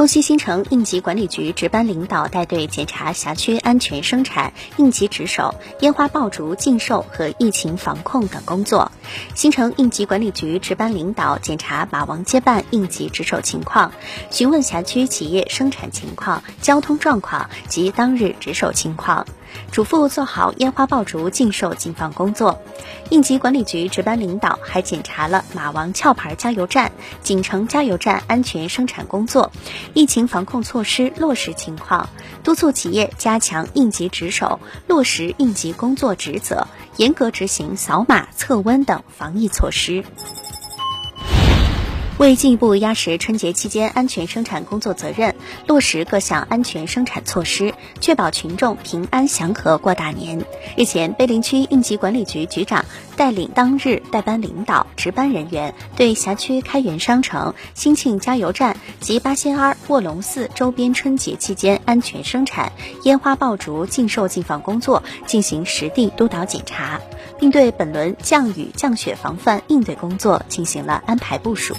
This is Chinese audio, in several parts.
丰西新城应急管理局值班领导带队检查辖区安全生产、应急值守、烟花爆竹禁售和疫情防控等工作。新城应急管理局值班领导检查马王街办应急值守情况，询问辖区企业生产情况、交通状况及当日值守情况。嘱咐做好烟花爆竹禁售禁放工作。应急管理局值班领导还检查了马王壳牌加油站、锦城加油站安全生产工作、疫情防控措施落实情况，督促企业加强应急值守，落实应急工作职责，严格执行扫码测温等防疫措施。为进一步压实春节期间安全生产工作责任，落实各项安全生产措施，确保群众平安祥和过大年。日前，碑林区应急管理局局长带领当日带班领导、值班人员，对辖区开元商城、兴庆加油站及八仙庵、卧龙寺周边春节期间安全生产、烟花爆竹禁售禁放工作进行实地督导检查，并对本轮降雨降雪防范应对工作进行了安排部署。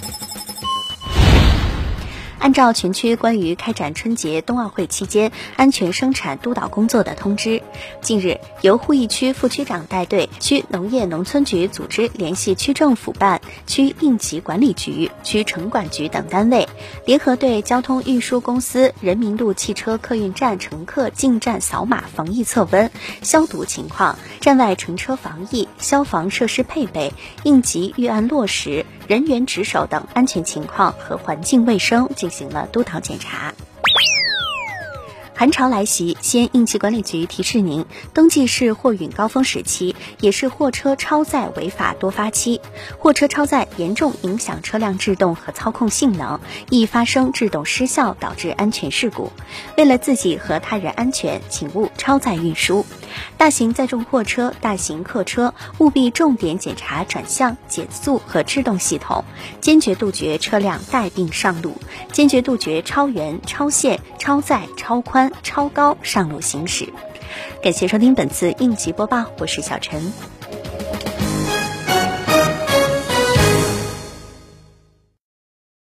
按照全区关于开展春节冬奥会期间安全生产督导工作的通知，近日由鄠邑区副区长带队，区农业农村局组织联系区政府办、区应急管理局、区城管局等单位，联合对交通运输公司人民路汽车客运站乘客进站扫码防疫测温、消毒情况、站外乘车防疫、消防设施配备、应急预案落实。人员值守等安全情况和环境卫生进行了督导检查。寒潮来袭，西安应急管理局提示您：冬季是货运高峰时期，也是货车超载违法多发期。货车超载严重影响车辆制动和操控性能，易发生制动失效导致安全事故。为了自己和他人安全，请勿超载运输。大型载重货车、大型客车务必重点检查转向、减速和制动系统，坚决杜绝车辆带病上路，坚决杜绝超员、超限、超载、超宽。超高上路行驶，感谢收听本次应急播报，我是小陈。